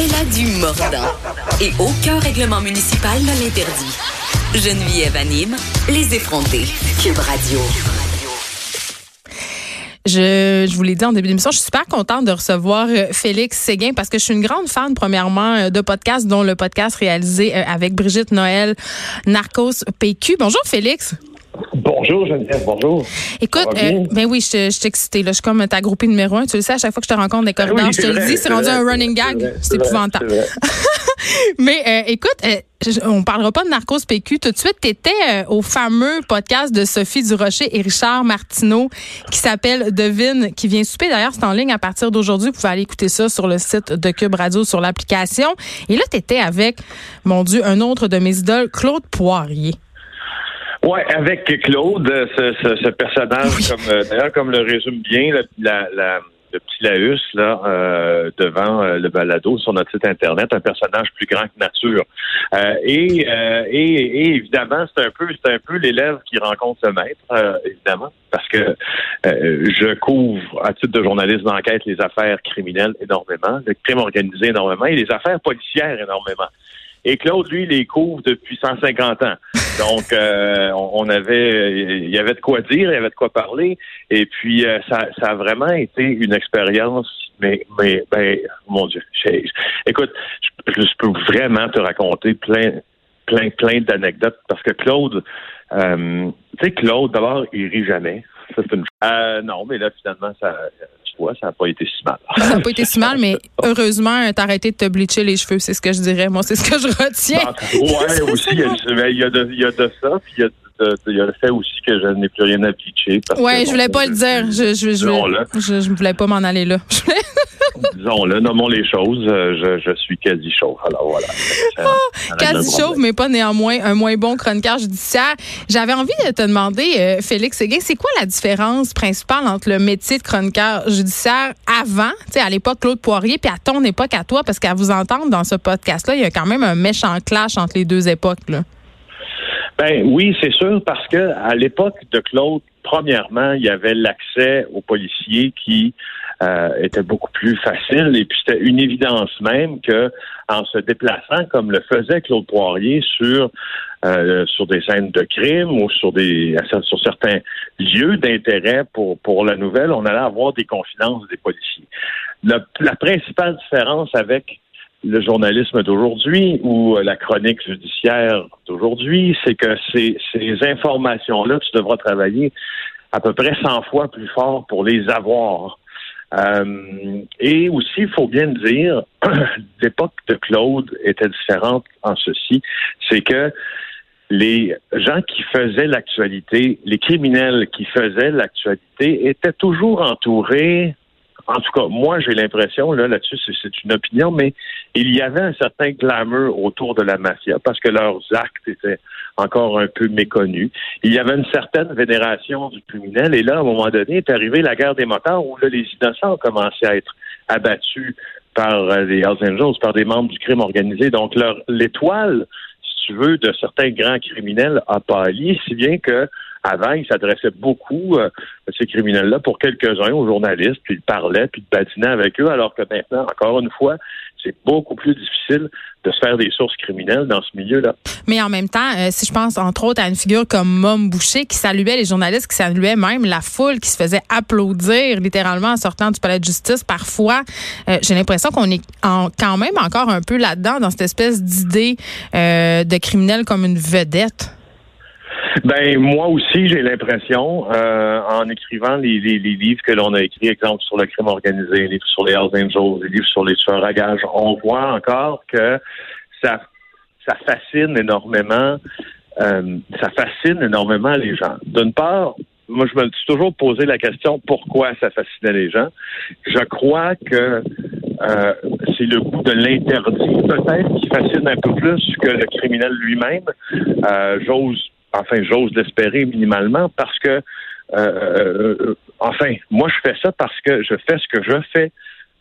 Elle a du mordant. Et aucun règlement municipal ne l'interdit. Geneviève anime les effrontés. Cube Radio. Je, je vous l'ai dit en début d'émission, je suis super contente de recevoir euh, Félix Séguin parce que je suis une grande fan, premièrement, euh, de podcasts, dont le podcast réalisé euh, avec Brigitte Noël, Narcos PQ. Bonjour, Félix. Bonjour Geneviève, bonjour. Écoute, euh, ben oui, je, je suis excitée. Là. Je suis comme ta groupée numéro un. Tu le sais, à chaque fois que je te rencontre des corridors, Oui, je te le dis, c'est rendu vrai, un running gag. c'est épouvantable. Mais euh, écoute, euh, on parlera pas de Narcos PQ tout de suite. Tu étais au fameux podcast de Sophie Durocher et Richard Martineau qui s'appelle Devine, qui vient souper. D'ailleurs, c'est en ligne à partir d'aujourd'hui. Vous pouvez aller écouter ça sur le site de Cube Radio, sur l'application. Et là, tu étais avec, mon Dieu, un autre de mes idoles, Claude Poirier. Ouais, avec Claude, ce, ce, ce personnage, comme euh, d'ailleurs comme le résume bien la, la, la- le petit Laus là euh, devant euh, le balado sur notre site internet, un personnage plus grand que nature. Euh, et, euh, et, et évidemment, c'est un peu c'est un peu l'élève qui rencontre le maître, euh, évidemment, parce que euh, je couvre à titre de journaliste d'enquête les affaires criminelles énormément, le crime organisé énormément et les affaires policières énormément. Et Claude, lui, les couvre depuis 150 ans. Donc, euh, on avait, il y avait de quoi dire, il y avait de quoi parler. Et puis, euh, ça, ça a vraiment été une expérience, mais, mais, ben, mon Dieu. écoute, je, peux vraiment te raconter plein, plein, plein d'anecdotes parce que Claude, euh, tu sais, Claude, d'abord, il rit jamais. Ça, une euh, Non, mais là, finalement, ça, ça n'a pas été si mal. Ça n'a pas été si mal, mais heureusement, t'as arrêté de te bleacher les cheveux. C'est ce que je dirais. Moi, c'est ce que je retiens. ouais, aussi, il y, a, il y a de, il y a de ça, puis il y a, de- il y a le fait aussi que je n'ai plus rien à pitcher. que, je voulais bon, pas le dire. Je, je, je, je voulais pas m'en aller là. Voulais- Disons-le, nommons les choses. euh, Je, je suis quasi chauve. Alors voilà. Ah, Quasi chauve, mais pas néanmoins un moins bon chroniqueur judiciaire. J'avais envie de te demander, euh, Félix Séguin, c'est quoi la différence principale entre le métier de chroniqueur judiciaire avant, tu sais, à l'époque Claude Poirier, puis à ton époque à toi, parce qu'à vous entendre dans ce podcast-là, il y a quand même un méchant clash entre les deux époques. Là. Ben oui, c'est sûr, parce que à l'époque de Claude, premièrement, il y avait l'accès aux policiers qui euh, était beaucoup plus facile, et puis c'était une évidence même que en se déplaçant comme le faisait Claude Poirier sur euh, sur des scènes de crime ou sur des sur certains lieux d'intérêt pour pour la nouvelle, on allait avoir des confidences des policiers. La, la principale différence avec le journalisme d'aujourd'hui ou euh, la chronique judiciaire d'aujourd'hui, c'est que ces, ces informations-là, tu devras travailler à peu près 100 fois plus fort pour les avoir. Euh, et aussi, il faut bien dire, l'époque de Claude était différente en ceci, c'est que les gens qui faisaient l'actualité, les criminels qui faisaient l'actualité étaient toujours entourés en tout cas, moi, j'ai l'impression, là, là-dessus, c'est, une opinion, mais il y avait un certain glamour autour de la mafia parce que leurs actes étaient encore un peu méconnus. Il y avait une certaine vénération du criminel et là, à un moment donné, est arrivée la guerre des motards où là, les innocents ont commencé à être abattus par euh, les Hells Angels, par des membres du crime organisé. Donc, leur, l'étoile, si tu veux, de certains grands criminels a pâli, si bien que avant, ils s'adressaient beaucoup euh, à ces criminels-là pour quelques-uns aux journalistes, puis ils parlaient, puis ils badinaient avec eux, alors que maintenant, encore une fois, c'est beaucoup plus difficile de se faire des sources criminelles dans ce milieu-là. Mais en même temps, euh, si je pense entre autres à une figure comme Mom Boucher qui saluait les journalistes, qui saluait même la foule, qui se faisait applaudir littéralement en sortant du palais de justice, parfois, euh, j'ai l'impression qu'on est en- quand même encore un peu là-dedans, dans cette espèce d'idée de criminel comme une vedette. Ben moi aussi, j'ai l'impression, euh, en écrivant les, les, les livres que l'on a écrits, exemple sur le crime organisé, les livres sur les Hells Angels, les livres sur les tueurs à gages, on voit encore que ça, ça fascine énormément, euh, ça fascine énormément les gens. D'une part, moi, je me suis toujours posé la question pourquoi ça fascinait les gens? Je crois que euh, c'est le goût de l'interdit, peut-être, qui fascine un peu plus que le criminel lui-même. Euh, j'ose, enfin, j'ose l'espérer minimalement parce que, euh, euh, enfin, moi, je fais ça parce que je fais ce que je fais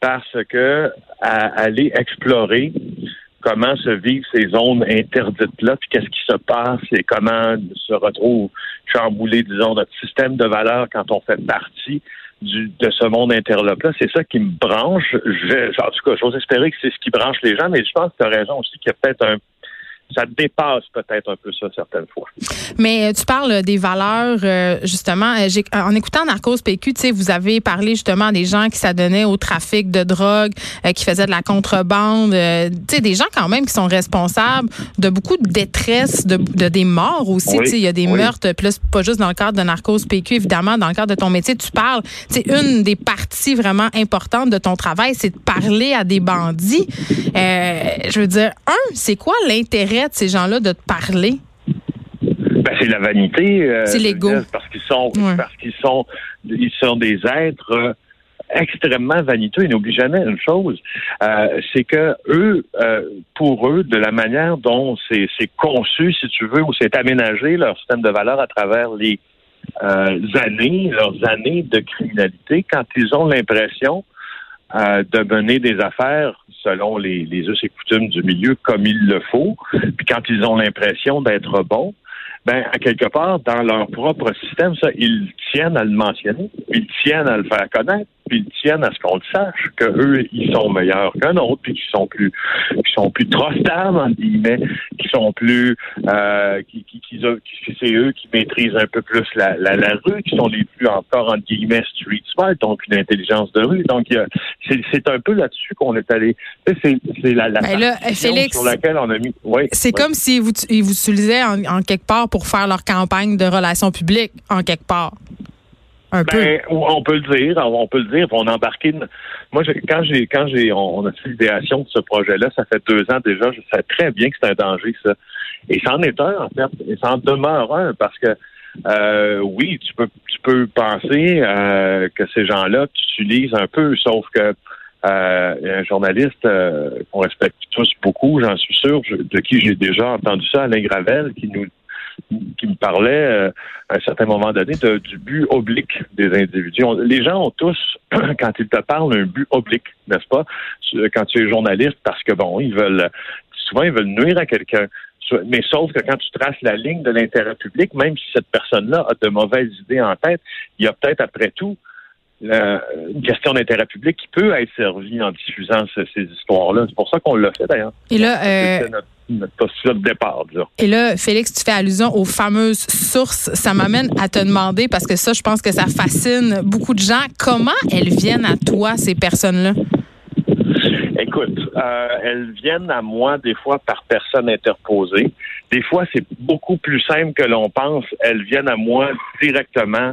parce que à aller explorer comment se vivent ces zones interdites-là, puis qu'est-ce qui se passe et comment se retrouve chamboulé, disons, notre système de valeurs quand on fait partie du, de ce monde interlope-là. C'est ça qui me branche. Je, en tout cas, j'ose espérer que c'est ce qui branche les gens, mais je pense que tu as raison aussi qu'il y a peut-être un ça dépasse peut-être un peu ça certaines fois. Mais euh, tu parles des valeurs, euh, justement. Euh, en écoutant Narcos PQ, tu sais, vous avez parlé justement des gens qui s'adonnaient au trafic de drogue, qui faisaient de la contrebande, tu sais, des gens quand même qui sont responsables de beaucoup de détresse, de, des morts aussi. il y a des meurtres, plus pas juste dans le cadre de Narcos PQ, évidemment, dans le cadre de ton métier, tu parles. Tu sais, une des parties vraiment importantes de ton travail, c'est de parler à des bandits. je veux dire, un, c'est quoi l'intérêt de ces gens-là de te parler? Ben, c'est la vanité. Euh, c'est l'ego. Parce qu'ils sont, parce qu'ils sont, ils sont des êtres euh, extrêmement vaniteux. Ils n'oublient jamais une chose, euh, c'est que eux, pour eux, de la manière dont c'est conçu, si tu veux, ou c'est aménagé leur système de valeurs à travers les années, leurs années de criminalité, quand ils ont l'impression de mener des affaires selon les, les us et coutumes du milieu comme il le faut. Puis quand ils ont l'impression d'être bons, ben, à quelque part, dans leur propre système, ça, ils tiennent à le mentionner, ils tiennent à le faire connaître, puis ils tiennent à ce qu'on le sache, qu'eux, ils sont meilleurs qu'un autre, puis qu'ils sont plus, qu'ils sont plus trustables, entre guillemets, qui sont plus, euh, qui, qui, qui, c'est eux qui maîtrisent un peu plus la, la, la, rue, qui sont les plus encore, entre guillemets, street smart, donc une intelligence de rue. Donc, c'est un peu là-dessus qu'on est allé. C'est la, la ben là, Félix, sur laquelle on a mis. Oui, c'est comme si vous, ils vous utilisaient en, en quelque part pour faire leur campagne de relations publiques, en quelque part. Ben, on peut le dire, on peut le dire. On a embarqué. Moi, quand j'ai, quand j'ai, on, a fait l'idéation de ce projet-là, ça fait deux ans déjà. Je sais très bien que c'est un danger, ça. Et c'en est un, en fait. Et ça en demeure un parce que euh, oui, tu peux, tu peux penser euh, que ces gens-là utilisent un peu, sauf que euh, un journaliste qu'on respecte tous beaucoup, j'en suis sûr, de qui j'ai déjà entendu ça, Alain Gravel, qui nous qui me parlait euh, à un certain moment donné du but oblique des individus. les gens ont tous, quand ils te parlent, un but oblique, n'est-ce pas? Quand tu es journaliste, parce que bon, ils veulent souvent ils veulent nuire à quelqu'un. Mais sauf que quand tu traces la ligne de l'intérêt public, même si cette personne-là a de mauvaises idées en tête, il y a peut-être après tout une question d'intérêt public qui peut être servie en diffusant ces histoires-là. C'est pour ça qu'on l'a fait d'ailleurs. Et là, euh, notre postulat de départ. Et là, Félix, tu fais allusion aux fameuses sources. Ça m'amène à te demander, parce que ça, je pense que ça fascine beaucoup de gens, comment elles viennent à toi, ces personnes-là? Écoute, euh, elles viennent à moi des fois par personne interposée. Des fois, c'est beaucoup plus simple que l'on pense. Elles viennent à moi directement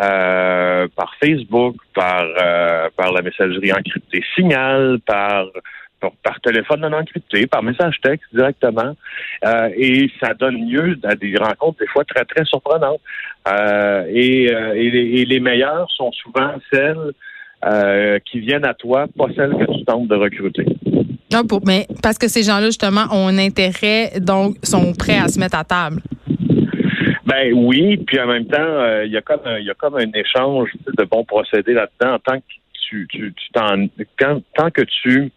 euh, par Facebook, par euh, par la messagerie encryptée Signal, par par téléphone non encrypté, par message texte directement. Euh, et ça donne lieu à des rencontres des fois très, très surprenantes. Euh, et, euh, et, les, meilleures sont souvent celles qui viennent à toi, pas celles que tu tentes de recruter. Non, pour, mais parce que ces gens-là, justement, ont un intérêt, donc sont prêts à se mettre à table. Ben oui, puis en même temps, il y a comme il y a comme un échange de bons procédés là-dedans en tant que tu, tu, tu tant que tu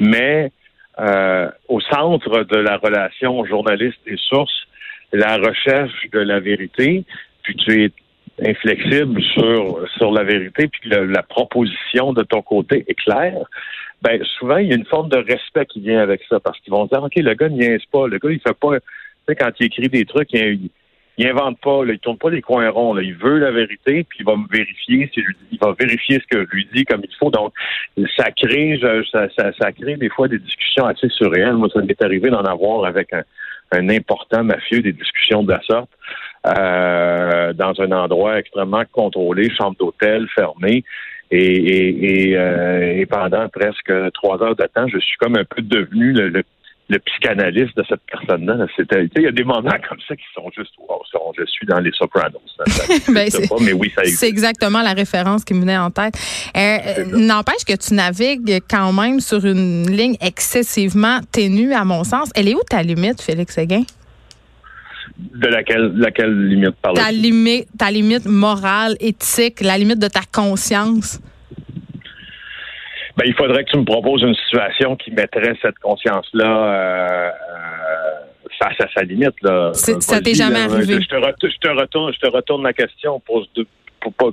mais euh, au centre de la relation journaliste et source, la recherche de la vérité, puis tu es inflexible sur, sur la vérité, puis la proposition de ton côté est claire, ben souvent, il y a une forme de respect qui vient avec ça, parce qu'ils vont dire, OK, le gars niaise pas, le gars, il fait pas, tu sais, quand il écrit des trucs, il, il invente pas, là, il tourne pas les coins ronds. Là. Il veut la vérité, puis il va me vérifier. Si il va vérifier ce que je lui dis comme il faut. Donc, ça crée, ça, ça, ça crée des fois des discussions assez surréelles. Moi, ça m'est arrivé d'en avoir avec un, un, important mafieux, des discussions de la sorte, euh, dans un endroit extrêmement contrôlé, chambre d'hôtel fermée. Et, et, et, euh, et, pendant presque trois heures de temps, je suis comme un peu devenu le, le le psychanalyste de cette personne-là. C'était, il y a des moments comme ça qui sont juste, wow, je suis dans les Sopranos. ben, c'est, mais oui, ça C'est exactement la référence qui me venait en tête. Euh, n'empêche que tu navigues quand même sur une ligne excessivement ténue, à mon sens. Elle est où ta limite, Félix Séguin? De laquelle, laquelle limite par ta limite, ta limite morale, éthique, la limite de ta conscience. Ben, il faudrait que tu me proposes une situation qui mettrait cette conscience-là euh, face à sa limite. Là. Ça t'est jamais arrivé? Je te, retourne, je te retourne la question pour, pour pas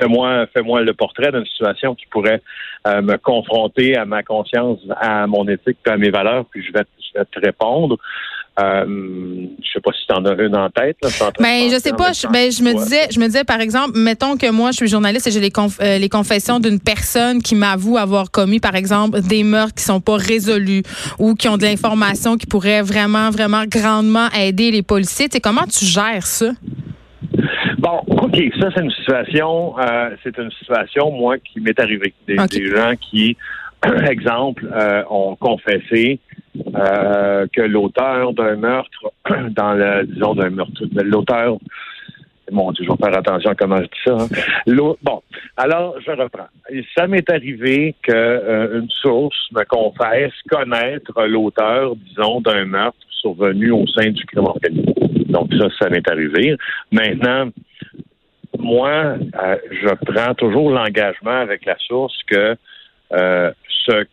fais-moi fais-moi le portrait d'une situation qui pourrait me confronter à ma conscience, à mon éthique, à mes valeurs, puis je vais, je vais te répondre. Euh, je sais pas si tu en as une en tête. Là, ben, je sais pas. Je, ben, je me disais, je me disais, par exemple, mettons que moi, je suis journaliste et j'ai les, euh, les confessions d'une personne qui m'avoue avoir commis, par exemple, des meurtres qui sont pas résolus ou qui ont de l'information qui pourrait vraiment, vraiment grandement aider les policiers. Tu comment tu gères ça? Bon, OK, ça, c'est une situation, euh, c'est une situation, moi, qui m'est arrivée. Des, gens qui, exemple, euh, ont confessé euh, que l'auteur d'un meurtre, dans le, disons, d'un meurtre, l'auteur, mon Dieu, je vais faire attention à comment je dis ça. Hein. Bon, alors, je reprends. Ça m'est arrivé qu'une euh, source me confesse connaître l'auteur, disons, d'un meurtre survenu au sein du crime organisé. Donc, ça, ça m'est arrivé. Maintenant, moi, euh, je prends toujours l'engagement avec la source que ce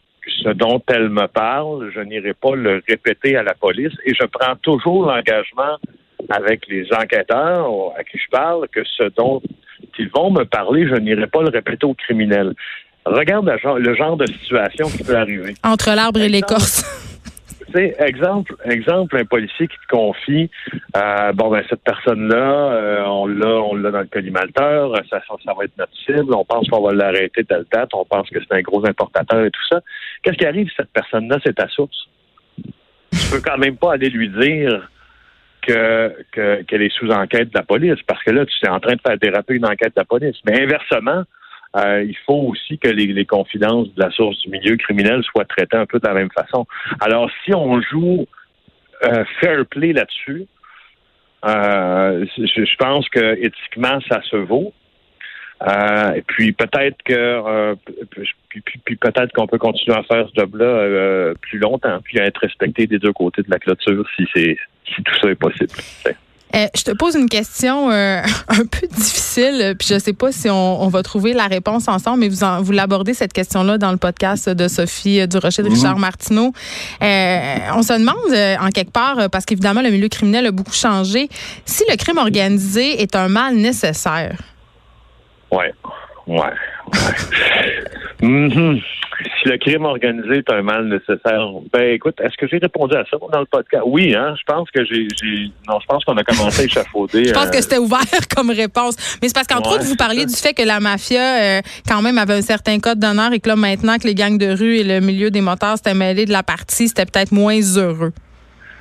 ce dont elle me parle, je n'irai pas le répéter à la police et je prends toujours l'engagement avec les enquêteurs à qui je parle que ce dont ils vont me parler, je n'irai pas le répéter aux criminels. Regarde le genre, de situation qui peut arriver. Entre l'arbre et l'écorce. Exemple, exemple, un policier qui te confie, euh, bon ben cette personne-là, euh, on l'a, on l'a dans le collimateur, ça, ça va être notre cible, on pense qu'on va l'arrêter telle date, on pense que c'est un gros importateur et tout ça. Qu'est-ce qui arrive cette personne-là, c'est ta source? Tu peux quand même pas aller lui dire que, qu'elle est sous enquête de la police, parce que là, tu es en train de faire déraper une enquête de la police. Mais inversement, euh, il faut aussi que les, confidences de la source du milieu criminel soient traitées un peu de la même façon. Alors, si on joue euh, fair play là-dessus, euh, je, pense que éthiquement, ça se vaut. et puis peut-être que puis, peut-être qu'on peut continuer à faire ce job-là plus longtemps, puis à être respecté des deux côtés de la clôture si c'est si tout ça est possible. Euh, je te pose une question euh, un peu difficile, puis je ne sais pas si on, va trouver la réponse ensemble, mais vous, vous l'abordez cette question-là dans le podcast de Sophie Durocher de Richard mhm. Martineau. Euh, on se demande en quelque part, parce qu'évidemment le milieu criminel a beaucoup changé, si le crime organisé est un mal nécessaire? Ouais, ouais, ouais. Mhm si le crime organisé est un mal nécessaire, ben écoute, est-ce que j'ai répondu à ça dans le podcast? Oui, hein, je pense que j'ai, non, je pense qu'on a commencé à échafauder. je pense que c'était ouvert comme réponse. Mais c'est parce qu'entre autres, vous parliez du fait que la mafia, euh, quand même, avait un certain code d'honneur et que là, maintenant que les gangs de rue et le milieu des moteurs s'étaient mêlés de la partie, c'était peut-être moins heureux.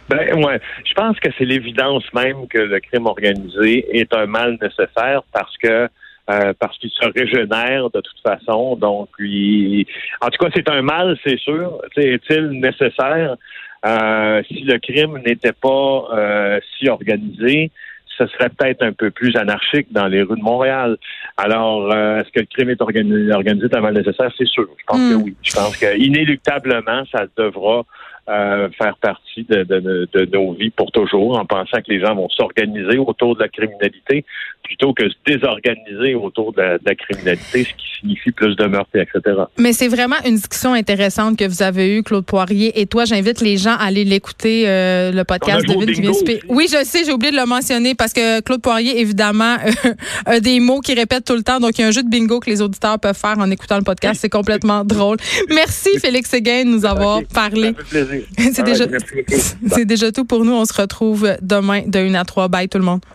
Ben ouais, je pense que c'est l'évidence même que le crime organisé est un mal nécessaire parce que euh, parce qu'il se régénère de toute façon. Donc, en tout cas, c'est un mal, c'est sûr. Est-il nécessaire? Euh, si le crime n'était pas euh, si organisé? Ce serait peut-être un peu plus anarchique dans les rues de Montréal. Alors, est-ce que le crime est organisé, organisé un mal nécessaire? C'est sûr. Je pense que hmm. oui. Je pense qu'inéluctablement, ça devra euh, faire partie de, de, de, nos vies pour toujours en pensant que les gens vont s'organiser autour de la criminalité plutôt que se désorganiser autour de la, criminalité, ce qui signifie plus de meurtres, etc. Mais c'est vraiment une discussion intéressante que vous avez eue, Claude Poirier. Et toi, j'invite les gens à aller l'écouter, euh, le podcast de Ville vient Oui, je sais, j'ai oublié de le mentionner parce que Claude Poirier, évidemment, a des mots qu'il répète tout le temps. Donc, il y a un jeu de bingo que les auditeurs peuvent faire en écoutant le podcast. C'est complètement drôle. Merci, Félix Séguin, de nous avoir parlé. C'est déjà, déjà tout pour nous. On se retrouve demain de 1 à 3. Bye tout le monde.